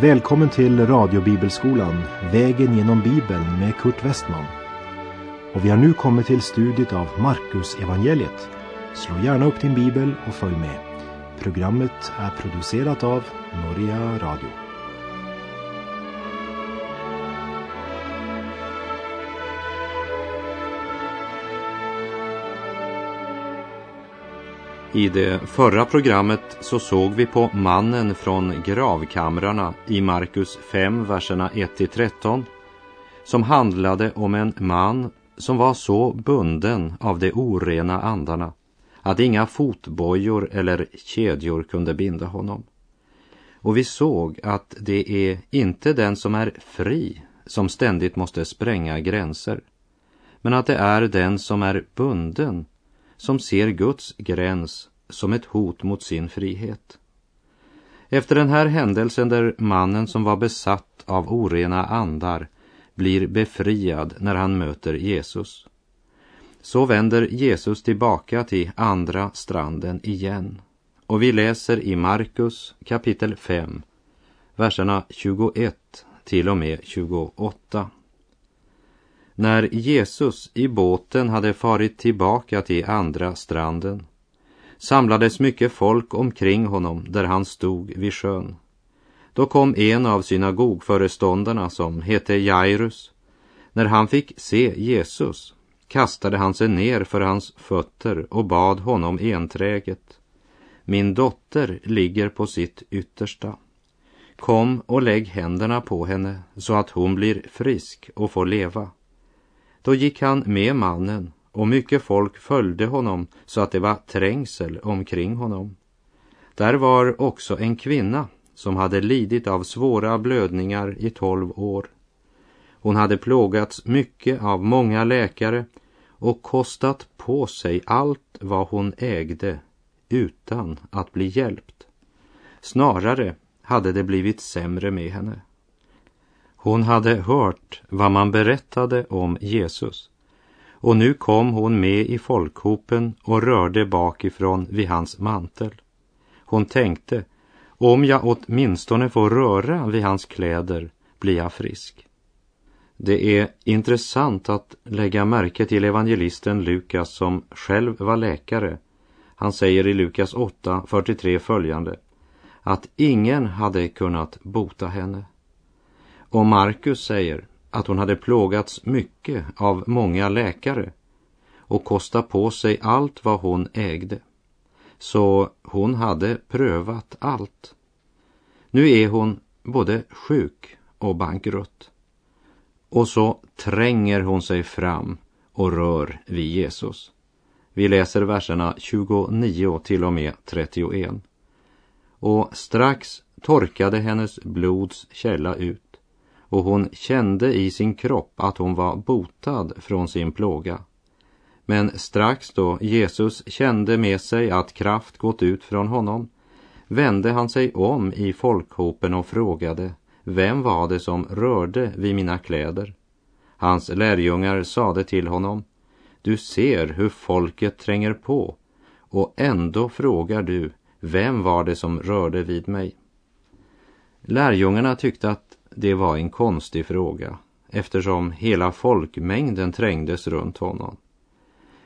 Välkommen till radiobibelskolan Vägen genom Bibeln med Kurt Westman. Och vi har nu kommit till studiet av Markus evangeliet. Slå gärna upp din bibel och följ med. Programmet är producerat av Norea Radio. I det förra programmet så såg vi på mannen från gravkamrarna i Markus 5, verserna 1-13 som handlade om en man som var så bunden av de orena andarna att inga fotbojor eller kedjor kunde binda honom. Och vi såg att det är inte den som är fri som ständigt måste spränga gränser, men att det är den som är bunden som ser Guds gräns som ett hot mot sin frihet. Efter den här händelsen där mannen som var besatt av orena andar blir befriad när han möter Jesus, så vänder Jesus tillbaka till andra stranden igen. Och vi läser i Markus kapitel 5, verserna 21 till och med 28. När Jesus i båten hade farit tillbaka till andra stranden samlades mycket folk omkring honom där han stod vid sjön. Då kom en av synagogföreståndarna som hette Jairus. När han fick se Jesus kastade han sig ner för hans fötter och bad honom enträget. Min dotter ligger på sitt yttersta. Kom och lägg händerna på henne så att hon blir frisk och får leva. Då gick han med mannen och mycket folk följde honom så att det var trängsel omkring honom. Där var också en kvinna som hade lidit av svåra blödningar i tolv år. Hon hade plågats mycket av många läkare och kostat på sig allt vad hon ägde utan att bli hjälpt. Snarare hade det blivit sämre med henne. Hon hade hört vad man berättade om Jesus och nu kom hon med i folkhopen och rörde bakifrån vid hans mantel. Hon tänkte, om jag åtminstone får röra vid hans kläder blir jag frisk. Det är intressant att lägga märke till evangelisten Lukas som själv var läkare. Han säger i Lukas 8.43 följande att ingen hade kunnat bota henne. Och Markus säger att hon hade plågats mycket av många läkare och kostat på sig allt vad hon ägde. Så hon hade prövat allt. Nu är hon både sjuk och bankrutt. Och så tränger hon sig fram och rör vid Jesus. Vi läser verserna 29 till och med 31. Och strax torkade hennes blods källa ut och hon kände i sin kropp att hon var botad från sin plåga. Men strax då Jesus kände med sig att kraft gått ut från honom vände han sig om i folkhopen och frågade vem var det som rörde vid mina kläder? Hans lärjungar sade till honom Du ser hur folket tränger på och ändå frågar du vem var det som rörde vid mig? Lärjungarna tyckte att det var en konstig fråga eftersom hela folkmängden trängdes runt honom.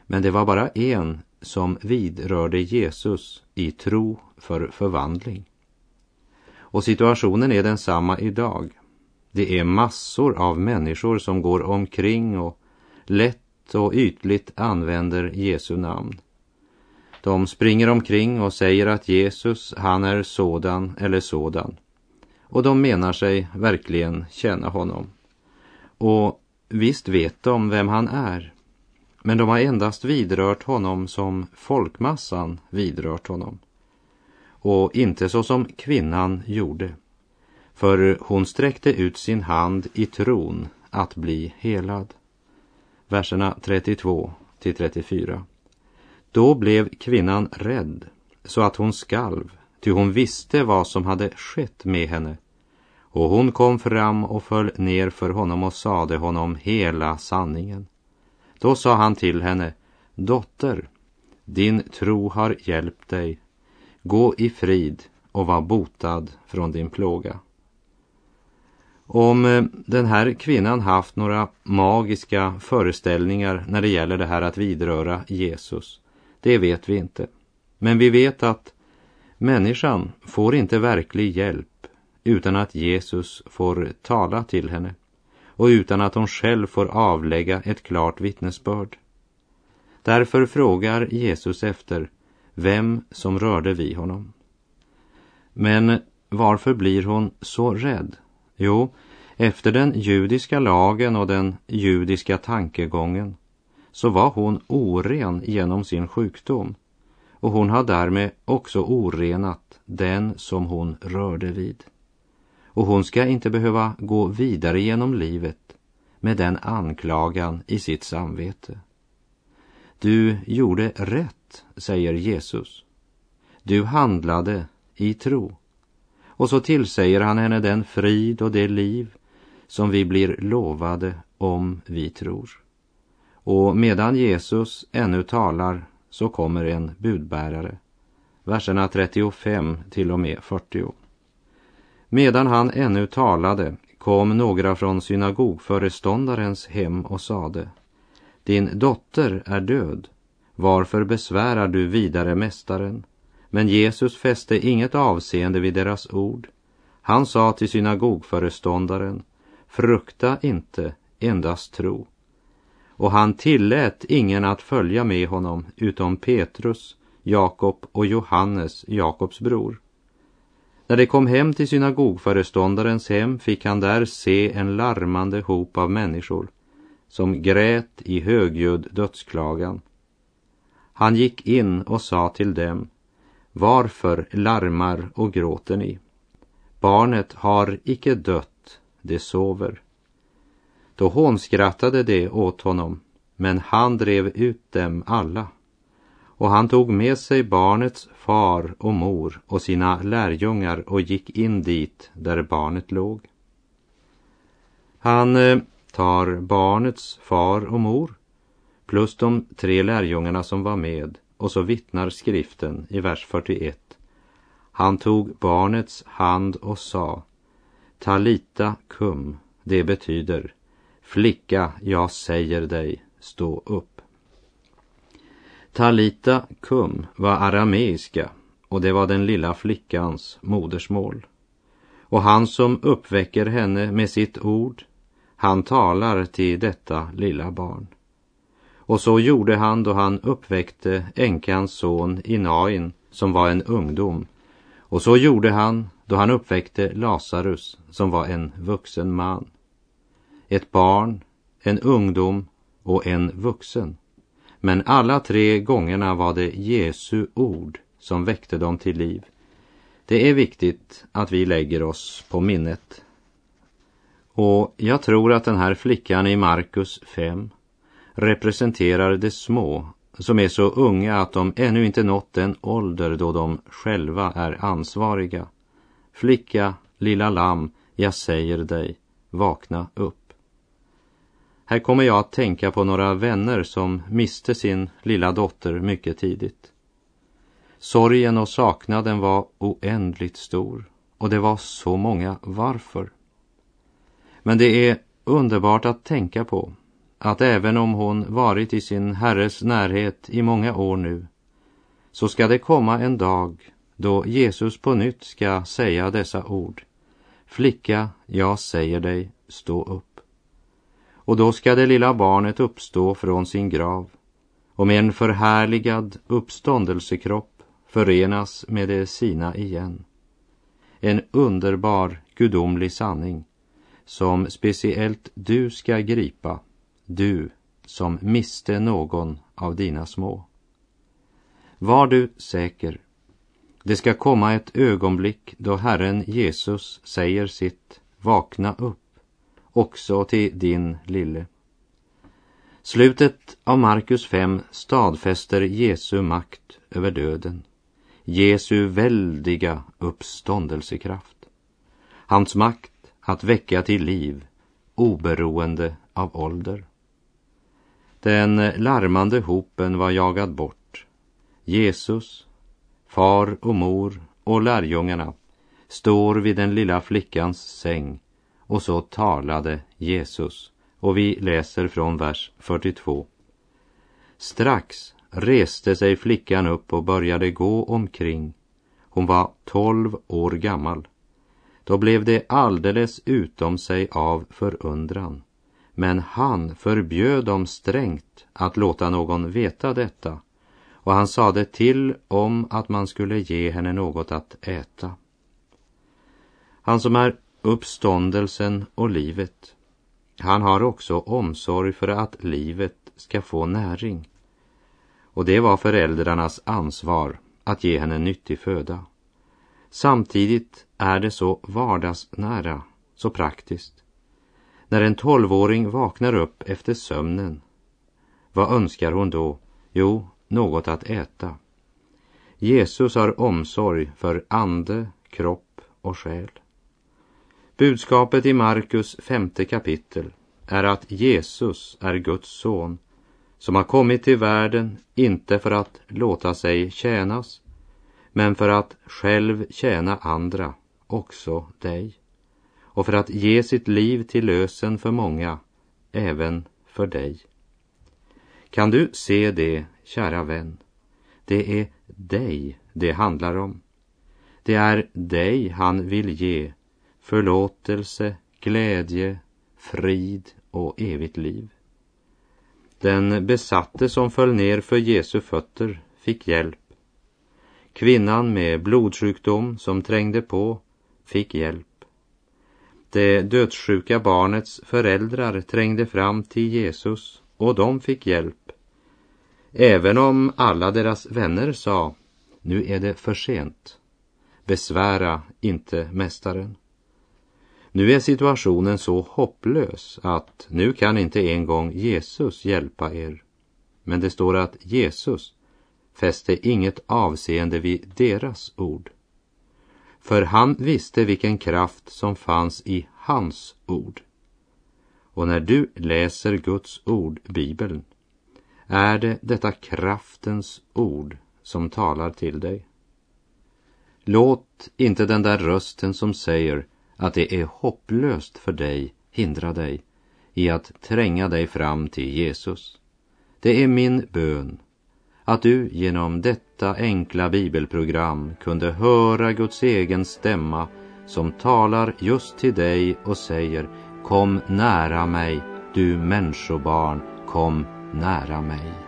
Men det var bara en som vidrörde Jesus i tro för förvandling. Och situationen är densamma idag. Det är massor av människor som går omkring och lätt och ytligt använder Jesu namn. De springer omkring och säger att Jesus, han är sådan eller sådan och de menar sig verkligen känna honom. Och visst vet de vem han är, men de har endast vidrört honom som folkmassan vidrört honom. Och inte så som kvinnan gjorde, för hon sträckte ut sin hand i tron att bli helad. Verserna 32 till 34. Då blev kvinnan rädd så att hon skalv, ty hon visste vad som hade skett med henne och hon kom fram och föll ner för honom och sade honom hela sanningen. Då sa han till henne, dotter, din tro har hjälpt dig. Gå i frid och var botad från din plåga. Om eh, den här kvinnan haft några magiska föreställningar när det gäller det här att vidröra Jesus, det vet vi inte. Men vi vet att människan får inte verklig hjälp utan att Jesus får tala till henne och utan att hon själv får avlägga ett klart vittnesbörd. Därför frågar Jesus efter vem som rörde vid honom. Men varför blir hon så rädd? Jo, efter den judiska lagen och den judiska tankegången så var hon oren genom sin sjukdom och hon har därmed också orenat den som hon rörde vid. Och hon ska inte behöva gå vidare genom livet med den anklagan i sitt samvete. Du gjorde rätt, säger Jesus. Du handlade i tro. Och så tillsäger han henne den frid och det liv som vi blir lovade om vi tror. Och medan Jesus ännu talar så kommer en budbärare. Verserna 35 till och med 40. Medan han ännu talade kom några från synagogföreståndarens hem och sade Din dotter är död. Varför besvärar du vidare mästaren? Men Jesus fäste inget avseende vid deras ord. Han sa till synagogföreståndaren Frukta inte, endast tro. Och han tillät ingen att följa med honom utom Petrus, Jakob och Johannes, Jakobs bror. När de kom hem till synagogföreståndarens hem fick han där se en larmande hop av människor som grät i högljudd dödsklagan. Han gick in och sa till dem, varför larmar och gråter ni? Barnet har icke dött, det sover. Då hånskrattade de åt honom, men han drev ut dem alla. Och han tog med sig barnets far och mor och sina lärjungar och gick in dit där barnet låg. Han eh, tar barnets far och mor plus de tre lärjungarna som var med och så vittnar skriften i vers 41. Han tog barnets hand och sa Talita kum, det betyder Flicka, jag säger dig, stå upp. Talita kum var arameiska och det var den lilla flickans modersmål. Och han som uppväcker henne med sitt ord, han talar till detta lilla barn. Och så gjorde han då han uppväckte änkans son Inain, som var en ungdom. Och så gjorde han då han uppväckte Lazarus, som var en vuxen man. Ett barn, en ungdom och en vuxen. Men alla tre gångerna var det Jesu ord som väckte dem till liv. Det är viktigt att vi lägger oss på minnet. Och jag tror att den här flickan i Markus 5 representerar de små som är så unga att de ännu inte nått den ålder då de själva är ansvariga. Flicka, lilla lamm, jag säger dig, vakna upp. Här kommer jag att tänka på några vänner som miste sin lilla dotter mycket tidigt. Sorgen och saknaden var oändligt stor och det var så många varför. Men det är underbart att tänka på att även om hon varit i sin herres närhet i många år nu så ska det komma en dag då Jesus på nytt ska säga dessa ord. Flicka, jag säger dig, stå upp. Och då ska det lilla barnet uppstå från sin grav och med en förhärligad uppståndelsekropp förenas med det sina igen. En underbar gudomlig sanning som speciellt du ska gripa du som miste någon av dina små. Var du säker. Det ska komma ett ögonblick då Herren Jesus säger sitt vakna upp också till din lille. Slutet av Markus 5 stadfäster Jesu makt över döden, Jesu väldiga uppståndelsekraft, hans makt att väcka till liv oberoende av ålder. Den larmande hopen var jagad bort. Jesus, far och mor och lärjungarna står vid den lilla flickans säng och så talade Jesus. Och vi läser från vers 42. Strax reste sig flickan upp och började gå omkring. Hon var tolv år gammal. Då blev det alldeles utom sig av förundran. Men han förbjöd dem strängt att låta någon veta detta och han sade till om att man skulle ge henne något att äta. Han som är uppståndelsen och livet, han har också omsorg för att livet ska få näring. Och det var föräldrarnas ansvar att ge henne nyttig föda. Samtidigt är det så vardagsnära, så praktiskt. När en tolvåring vaknar upp efter sömnen, vad önskar hon då? Jo, något att äta. Jesus har omsorg för ande, kropp och själ. Budskapet i Markus femte kapitel är att Jesus är Guds son som har kommit till världen inte för att låta sig tjänas men för att själv tjäna andra, också dig och för att ge sitt liv till lösen för många, även för dig. Kan du se det, kära vän? Det är dig det handlar om. Det är dig han vill ge förlåtelse, glädje, frid och evigt liv. Den besatte som föll ner för Jesu fötter fick hjälp. Kvinnan med blodsjukdom som trängde på fick hjälp. Det dödssjuka barnets föräldrar trängde fram till Jesus och de fick hjälp. Även om alla deras vänner sa, nu är det för sent. Besvära inte mästaren. Nu är situationen så hopplös att nu kan inte en gång Jesus hjälpa er. Men det står att Jesus fäste inget avseende vid deras ord. För han visste vilken kraft som fanns i hans ord. Och när du läser Guds ord, Bibeln, är det detta kraftens ord som talar till dig. Låt inte den där rösten som säger att det är hopplöst för dig hindra dig i att tränga dig fram till Jesus. Det är min bön att du genom detta enkla bibelprogram kunde höra Guds egen stämma som talar just till dig och säger Kom nära mig, du människobarn, kom nära mig.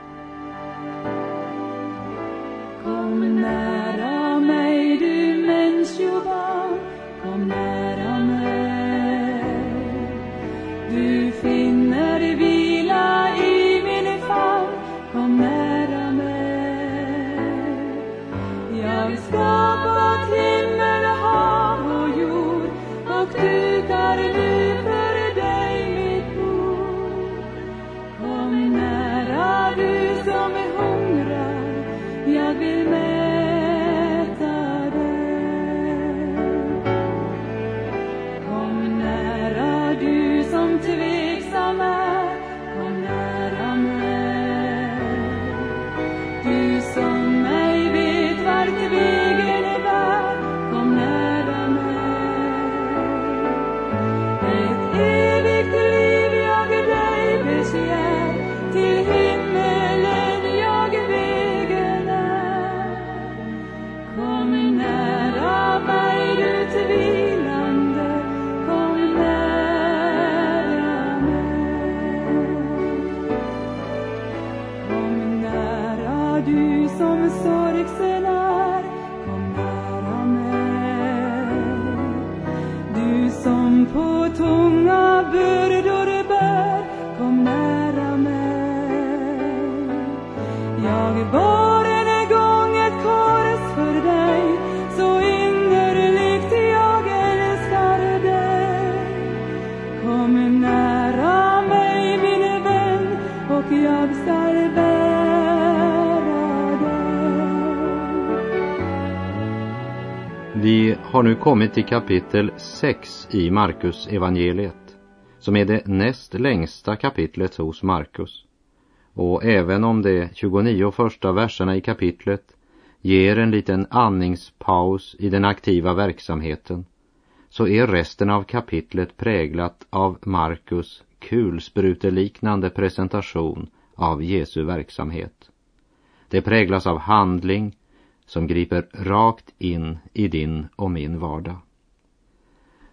Jag bar en gång ett kors för dig, så innerligt jag älskar dig. Kom nära mig min vän, och jag skall bära dig. Vi har nu kommit till kapitel 6 i Markus evangeliet som är det näst längsta kapitlet hos Markus. Och även om de 29 första verserna i kapitlet ger en liten andningspaus i den aktiva verksamheten så är resten av kapitlet präglat av Markus kulspruteliknande presentation av Jesu verksamhet. Det präglas av handling som griper rakt in i din och min vardag.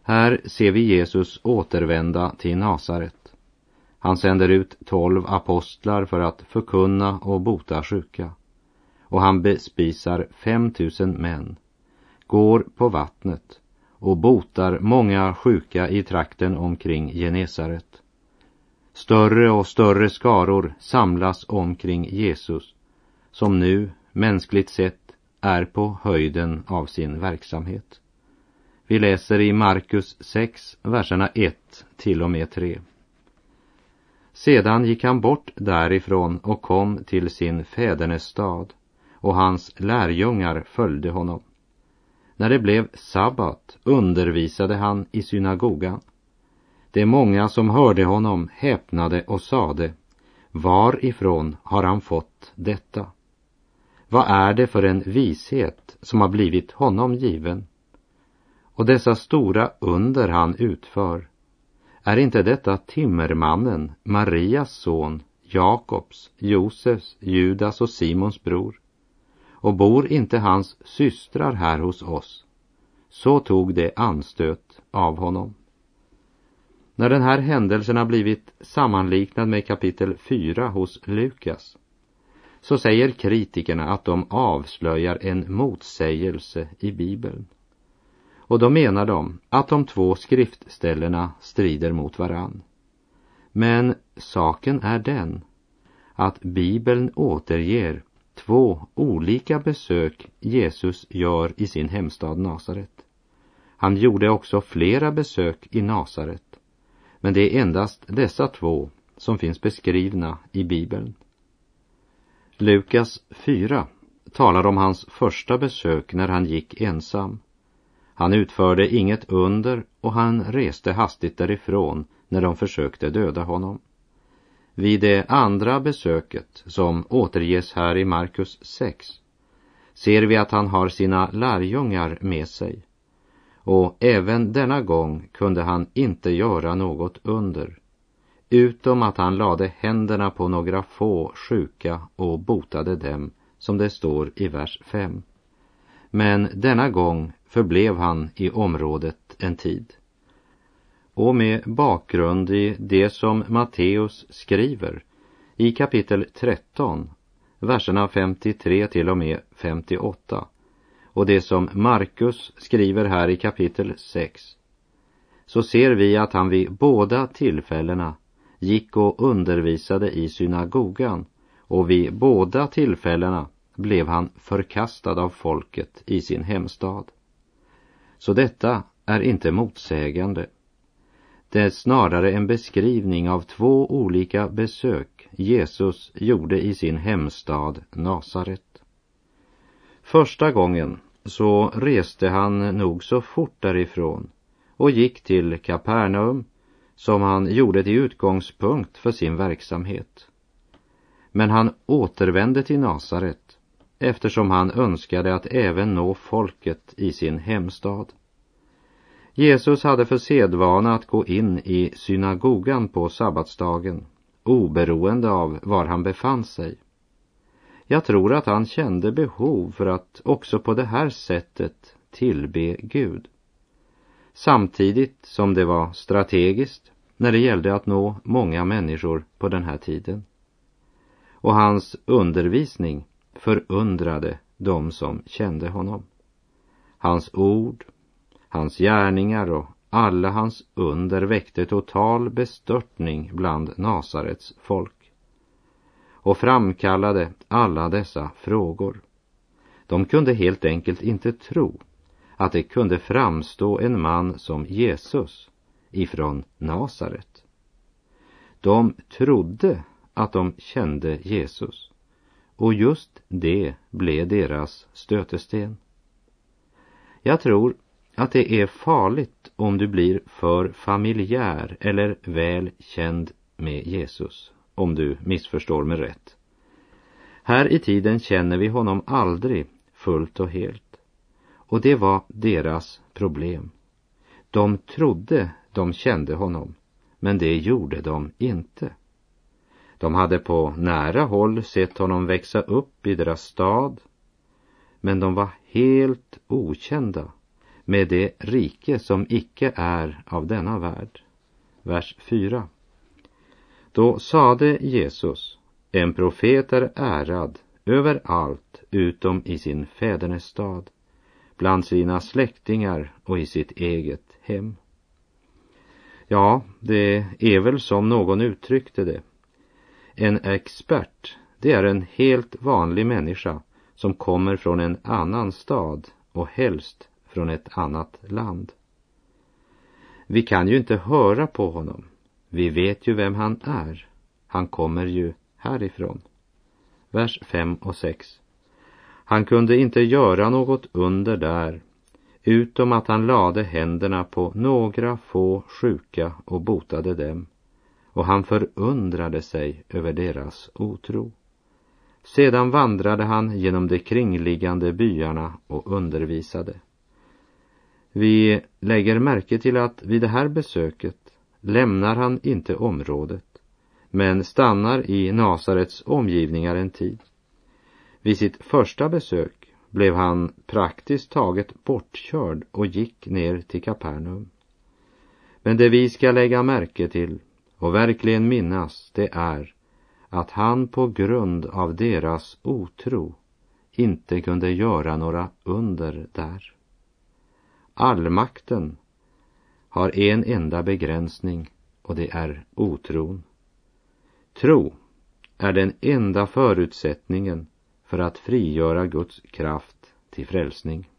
Här ser vi Jesus återvända till Nasaret. Han sänder ut tolv apostlar för att förkunna och bota sjuka. Och han bespisar femtusen män, går på vattnet och botar många sjuka i trakten omkring Genesaret. Större och större skaror samlas omkring Jesus, som nu, mänskligt sett, är på höjden av sin verksamhet. Vi läser i Markus 6, verserna 1 till och med 3. Sedan gick han bort därifrån och kom till sin fädernestad och hans lärjungar följde honom. När det blev sabbat undervisade han i synagogan. De många som hörde honom häpnade och sade, varifrån har han fått detta? Vad är det för en vishet som har blivit honom given? Och dessa stora under han utför, är inte detta timmermannen, Marias son, Jakobs, Josefs, Judas och Simons bror? Och bor inte hans systrar här hos oss? Så tog det anstöt av honom. När den här händelsen har blivit sammanliknad med kapitel 4 hos Lukas så säger kritikerna att de avslöjar en motsägelse i Bibeln. Och då menar de att de två skriftställena strider mot varann. Men saken är den att Bibeln återger två olika besök Jesus gör i sin hemstad Nasaret. Han gjorde också flera besök i Nasaret, men det är endast dessa två som finns beskrivna i Bibeln. Lukas 4 talar om hans första besök när han gick ensam. Han utförde inget under och han reste hastigt därifrån när de försökte döda honom. Vid det andra besöket, som återges här i Markus 6, ser vi att han har sina lärjungar med sig. Och även denna gång kunde han inte göra något under utom att han lade händerna på några få sjuka och botade dem, som det står i vers 5. Men denna gång förblev han i området en tid. Och med bakgrund i det som Matteus skriver i kapitel 13, verserna 53 till och med 58 och det som Markus skriver här i kapitel 6 så ser vi att han vid båda tillfällena gick och undervisade i synagogan och vid båda tillfällena blev han förkastad av folket i sin hemstad. Så detta är inte motsägande. Det är snarare en beskrivning av två olika besök Jesus gjorde i sin hemstad Nasaret. Första gången så reste han nog så fort därifrån och gick till Kapernaum som han gjorde till utgångspunkt för sin verksamhet. Men han återvände till Nasaret eftersom han önskade att även nå folket i sin hemstad. Jesus hade för sedvana att gå in i synagogan på sabbatsdagen oberoende av var han befann sig. Jag tror att han kände behov för att också på det här sättet tillbe Gud samtidigt som det var strategiskt när det gällde att nå många människor på den här tiden. Och hans undervisning förundrade de som kände honom. Hans ord, hans gärningar och alla hans under väckte total bestörtning bland Nasarets folk och framkallade alla dessa frågor. De kunde helt enkelt inte tro att det kunde framstå en man som Jesus ifrån Nasaret. De trodde att de kände Jesus och just det blev deras stötesten. Jag tror att det är farligt om du blir för familjär eller väl känd med Jesus, om du missförstår mig rätt. Här i tiden känner vi honom aldrig fullt och helt. Och det var deras problem. De trodde de kände honom, men det gjorde de inte. De hade på nära håll sett honom växa upp i deras stad, men de var helt okända med det rike som icke är av denna värld. Vers 4. Då sade Jesus, en profet är ärad överallt utom i sin fädernestad, bland sina släktingar och i sitt eget hem. Ja, det är väl som någon uttryckte det. En expert, det är en helt vanlig människa som kommer från en annan stad och helst från ett annat land. Vi kan ju inte höra på honom. Vi vet ju vem han är. Han kommer ju härifrån. Vers 5 och 6. Han kunde inte göra något under där, utom att han lade händerna på några få sjuka och botade dem, och han förundrade sig över deras otro. Sedan vandrade han genom de kringliggande byarna och undervisade. Vi lägger märke till att vid det här besöket lämnar han inte området men stannar i Nasarets omgivningar en tid. Vid sitt första besök blev han praktiskt taget bortkörd och gick ner till Kapernaum. Men det vi ska lägga märke till och verkligen minnas det är att han på grund av deras otro inte kunde göra några under där. Allmakten har en enda begränsning och det är otron. Tro är den enda förutsättningen för att frigöra Guds kraft till frälsning.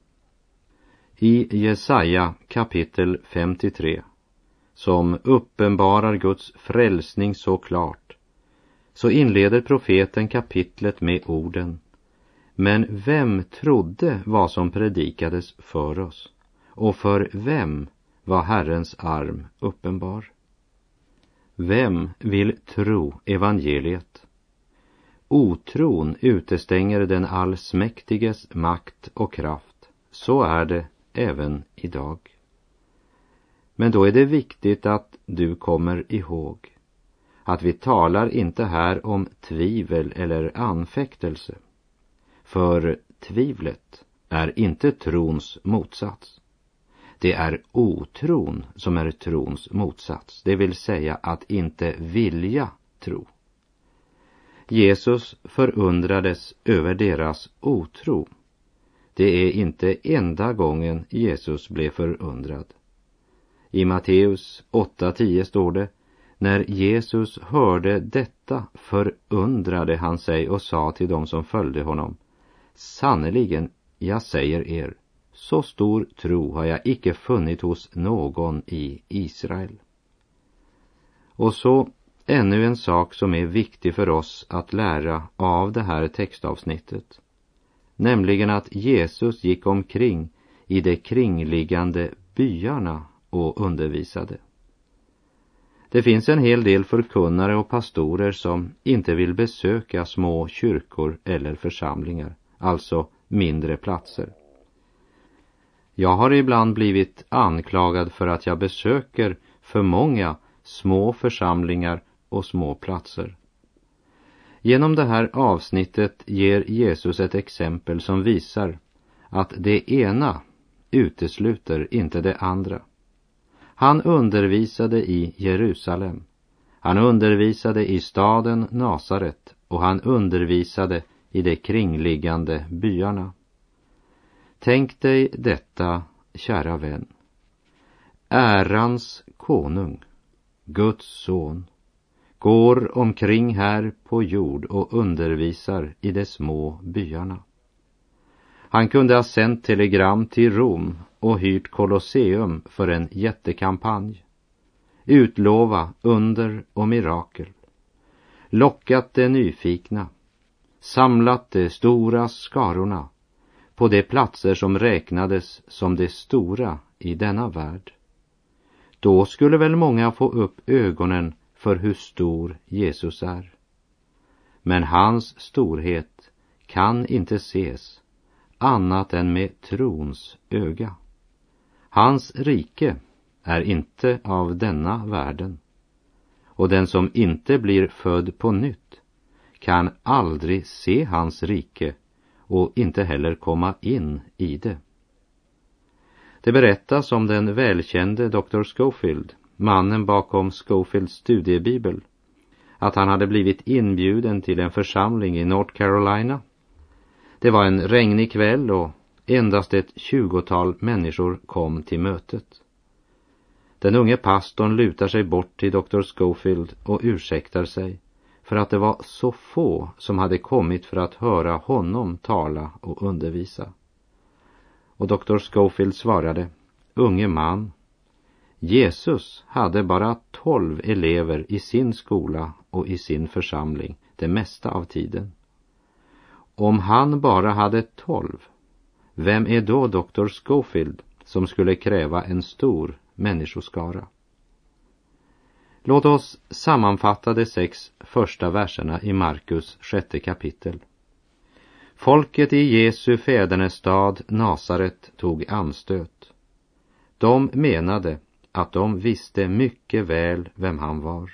I Jesaja kapitel 53, som uppenbarar Guds frälsning så klart, så inleder profeten kapitlet med orden Men vem trodde vad som predikades för oss? Och för vem var Herrens arm uppenbar? Vem vill tro evangeliet? Otron utestänger den allsmäktiges makt och kraft. Så är det även idag. Men då är det viktigt att du kommer ihåg att vi talar inte här om tvivel eller anfäktelse. För tvivlet är inte trons motsats. Det är otron som är trons motsats, det vill säga att inte vilja tro. Jesus förundrades över deras otro. Det är inte enda gången Jesus blev förundrad. I Matteus 8.10 står det när Jesus hörde detta förundrade han sig och sa till dem som följde honom Sannerligen, jag säger er, så stor tro har jag icke funnit hos någon i Israel. Och så ännu en sak som är viktig för oss att lära av det här textavsnittet. Nämligen att Jesus gick omkring i de kringliggande byarna och undervisade. Det finns en hel del förkunnare och pastorer som inte vill besöka små kyrkor eller församlingar, alltså mindre platser. Jag har ibland blivit anklagad för att jag besöker för många små församlingar och små platser. Genom det här avsnittet ger Jesus ett exempel som visar att det ena utesluter inte det andra. Han undervisade i Jerusalem. Han undervisade i staden Nasaret och han undervisade i de kringliggande byarna. Tänk dig detta, kära vän. Ärans konung, Guds son, går omkring här på jord och undervisar i de små byarna. Han kunde ha sänt telegram till Rom och hyrt Colosseum för en jättekampanj. Utlova under och mirakel. Lockat de nyfikna. Samlat de stora skarorna på de platser som räknades som de stora i denna värld. Då skulle väl många få upp ögonen för hur stor Jesus är. Men hans storhet kan inte ses annat än med trons öga. Hans rike är inte av denna världen. Och den som inte blir född på nytt kan aldrig se hans rike och inte heller komma in i det. Det berättas om den välkände Dr. Schofield, mannen bakom Schofields studiebibel, att han hade blivit inbjuden till en församling i North Carolina. Det var en regnig kväll och endast ett tjugotal människor kom till mötet. Den unge pastorn lutar sig bort till doktor Schofield och ursäktar sig för att det var så få som hade kommit för att höra honom tala och undervisa. Och doktor Schofield svarade, unge man, Jesus hade bara tolv elever i sin skola och i sin församling det mesta av tiden. Om han bara hade tolv, vem är då doktor Schofield som skulle kräva en stor människoskara? Låt oss sammanfatta de sex första verserna i Markus sjätte kapitel. Folket i Jesu fädernestad Nasaret tog anstöt. De menade att de visste mycket väl vem han var.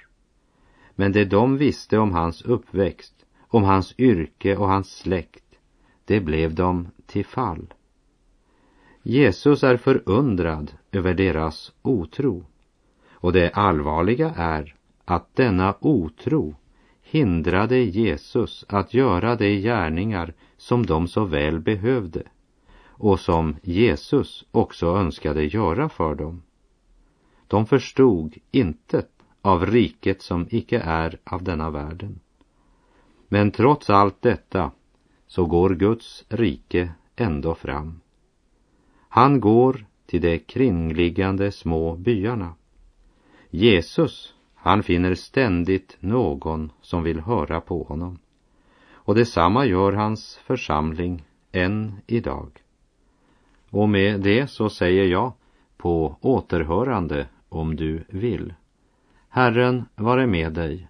Men det de visste om hans uppväxt, om hans yrke och hans släkt, det blev dem till fall. Jesus är förundrad över deras otro. Och det allvarliga är att denna otro hindrade Jesus att göra de gärningar som de så väl behövde och som Jesus också önskade göra för dem. De förstod intet av riket som icke är av denna världen. Men trots allt detta så går Guds rike ändå fram. Han går till de kringliggande små byarna. Jesus, han finner ständigt någon som vill höra på honom. Och detsamma gör hans församling än idag. Och med det så säger jag på återhörande om du vill. Herren vare med dig.